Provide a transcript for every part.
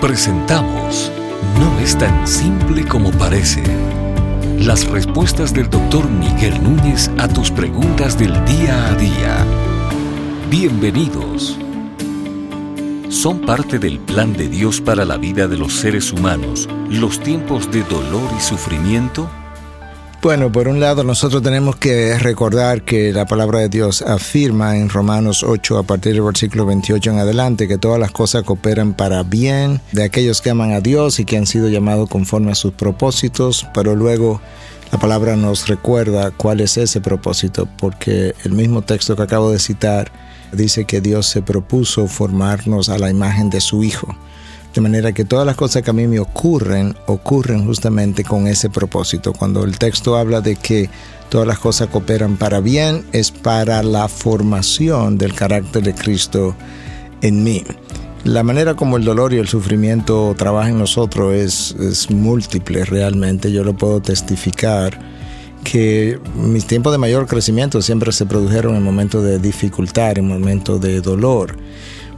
Presentamos No es tan simple como parece. Las respuestas del doctor Miguel Núñez a tus preguntas del día a día. Bienvenidos. Son parte del plan de Dios para la vida de los seres humanos los tiempos de dolor y sufrimiento bueno, por un lado nosotros tenemos que recordar que la palabra de Dios afirma en Romanos 8 a partir del versículo 28 en adelante que todas las cosas cooperan para bien de aquellos que aman a Dios y que han sido llamados conforme a sus propósitos, pero luego la palabra nos recuerda cuál es ese propósito, porque el mismo texto que acabo de citar dice que Dios se propuso formarnos a la imagen de su Hijo. De manera que todas las cosas que a mí me ocurren, ocurren justamente con ese propósito. Cuando el texto habla de que todas las cosas cooperan para bien, es para la formación del carácter de Cristo en mí. La manera como el dolor y el sufrimiento trabajan en nosotros es, es múltiple realmente. Yo lo puedo testificar que mis tiempos de mayor crecimiento siempre se produjeron en momentos de dificultad, en momentos de dolor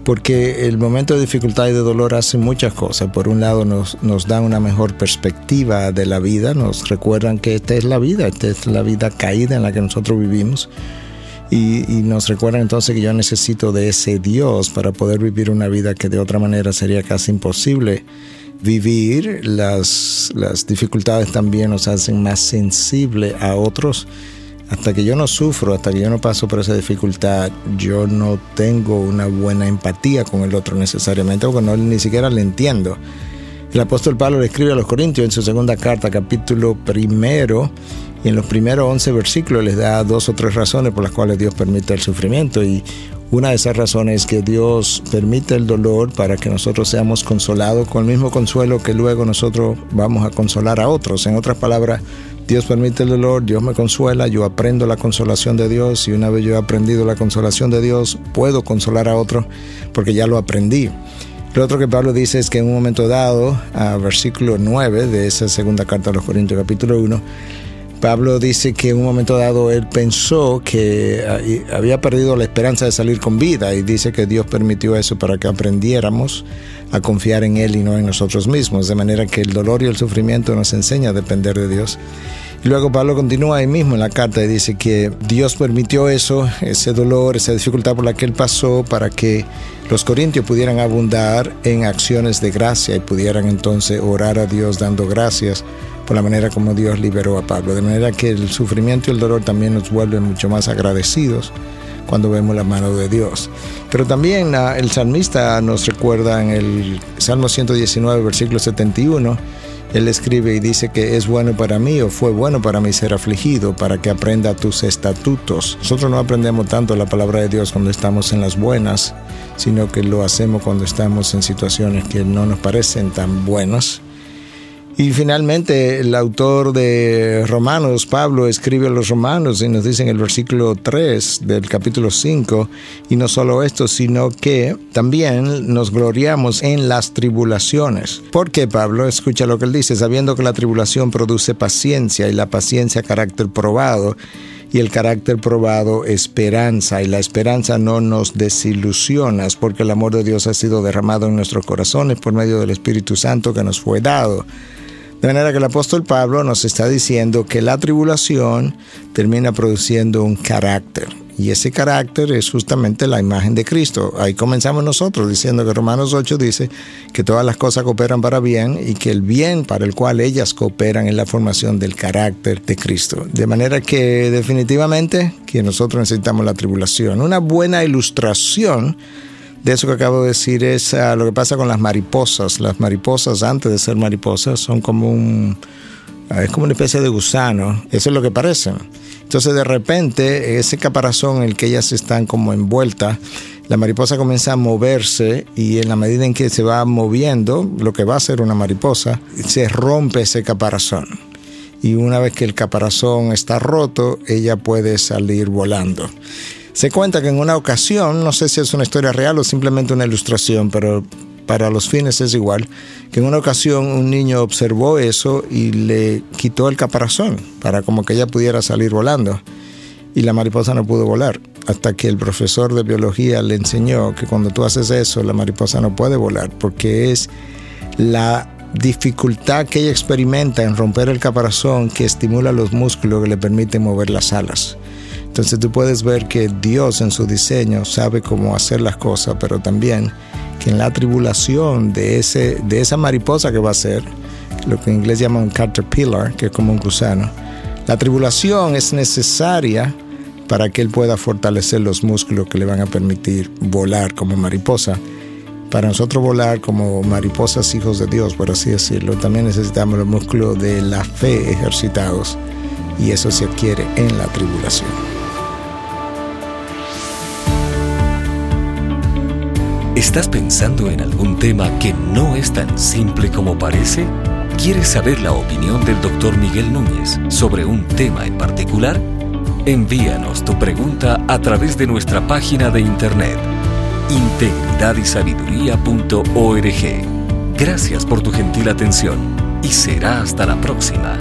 porque el momento de dificultad y de dolor hace muchas cosas. Por un lado nos, nos dan una mejor perspectiva de la vida, nos recuerdan que esta es la vida, esta es la vida caída en la que nosotros vivimos. Y, nos recuerdan entonces que yo necesito de ese Dios para poder vivir una vida que de otra manera sería casi imposible vivir. Las, las dificultades también nos hacen más sensible a otros hasta que yo no sufro, hasta que yo no paso por esa dificultad, yo no tengo una buena empatía con el otro necesariamente, porque no ni siquiera le entiendo. El apóstol Pablo le escribe a los Corintios en su segunda carta, capítulo primero, y en los primeros 11 versículos les da dos o tres razones por las cuales Dios permite el sufrimiento. Y una de esas razones es que Dios permite el dolor para que nosotros seamos consolados con el mismo consuelo que luego nosotros vamos a consolar a otros. En otras palabras, Dios permite el dolor, Dios me consuela, yo aprendo la consolación de Dios y una vez yo he aprendido la consolación de Dios, puedo consolar a otro porque ya lo aprendí. Lo otro que Pablo dice es que en un momento dado, a versículo 9 de esa segunda carta a los Corintios capítulo 1, Pablo dice que en un momento dado él pensó que había perdido la esperanza de salir con vida y dice que Dios permitió eso para que aprendiéramos a confiar en Él y no en nosotros mismos, de manera que el dolor y el sufrimiento nos enseña a depender de Dios. Y luego Pablo continúa ahí mismo en la carta y dice que Dios permitió eso, ese dolor, esa dificultad por la que él pasó para que los corintios pudieran abundar en acciones de gracia y pudieran entonces orar a Dios dando gracias por la manera como Dios liberó a Pablo. De manera que el sufrimiento y el dolor también nos vuelven mucho más agradecidos cuando vemos la mano de Dios. Pero también ah, el salmista nos recuerda en el Salmo 119, versículo 71, él escribe y dice que es bueno para mí o fue bueno para mí ser afligido para que aprenda tus estatutos. Nosotros no aprendemos tanto la palabra de Dios cuando estamos en las buenas, sino que lo hacemos cuando estamos en situaciones que no nos parecen tan buenas. Y finalmente el autor de Romanos, Pablo, escribe a los romanos y nos dice en el versículo 3 del capítulo 5, y no solo esto, sino que también nos gloriamos en las tribulaciones. Porque Pablo, escucha lo que él dice, sabiendo que la tribulación produce paciencia y la paciencia carácter probado y el carácter probado esperanza y la esperanza no nos desilusiona porque el amor de Dios ha sido derramado en nuestros corazones por medio del Espíritu Santo que nos fue dado. De manera que el apóstol Pablo nos está diciendo que la tribulación termina produciendo un carácter. Y ese carácter es justamente la imagen de Cristo. Ahí comenzamos nosotros diciendo que Romanos 8 dice que todas las cosas cooperan para bien y que el bien para el cual ellas cooperan es la formación del carácter de Cristo. De manera que definitivamente que nosotros necesitamos la tribulación. Una buena ilustración de eso que acabo de decir es ah, lo que pasa con las mariposas. Las mariposas, antes de ser mariposas, son como un. Ah, es como una especie de gusano. Eso es lo que parecen. Entonces, de repente, ese caparazón en el que ellas están como envueltas, la mariposa comienza a moverse y en la medida en que se va moviendo, lo que va a ser una mariposa, se rompe ese caparazón. Y una vez que el caparazón está roto, ella puede salir volando. Se cuenta que en una ocasión, no sé si es una historia real o simplemente una ilustración, pero para los fines es igual, que en una ocasión un niño observó eso y le quitó el caparazón para como que ella pudiera salir volando. Y la mariposa no pudo volar, hasta que el profesor de biología le enseñó que cuando tú haces eso, la mariposa no puede volar, porque es la dificultad que ella experimenta en romper el caparazón que estimula los músculos que le permiten mover las alas. Entonces tú puedes ver que Dios en su diseño sabe cómo hacer las cosas, pero también que en la tribulación de, ese, de esa mariposa que va a ser, lo que en inglés llaman un caterpillar, que es como un gusano, la tribulación es necesaria para que él pueda fortalecer los músculos que le van a permitir volar como mariposa. Para nosotros volar como mariposas hijos de Dios, por así decirlo, también necesitamos los músculos de la fe ejercitados y eso se adquiere en la tribulación. ¿Estás pensando en algún tema que no es tan simple como parece? ¿Quieres saber la opinión del doctor Miguel Núñez sobre un tema en particular? Envíanos tu pregunta a través de nuestra página de internet integridadysabiduría.org. Gracias por tu gentil atención y será hasta la próxima.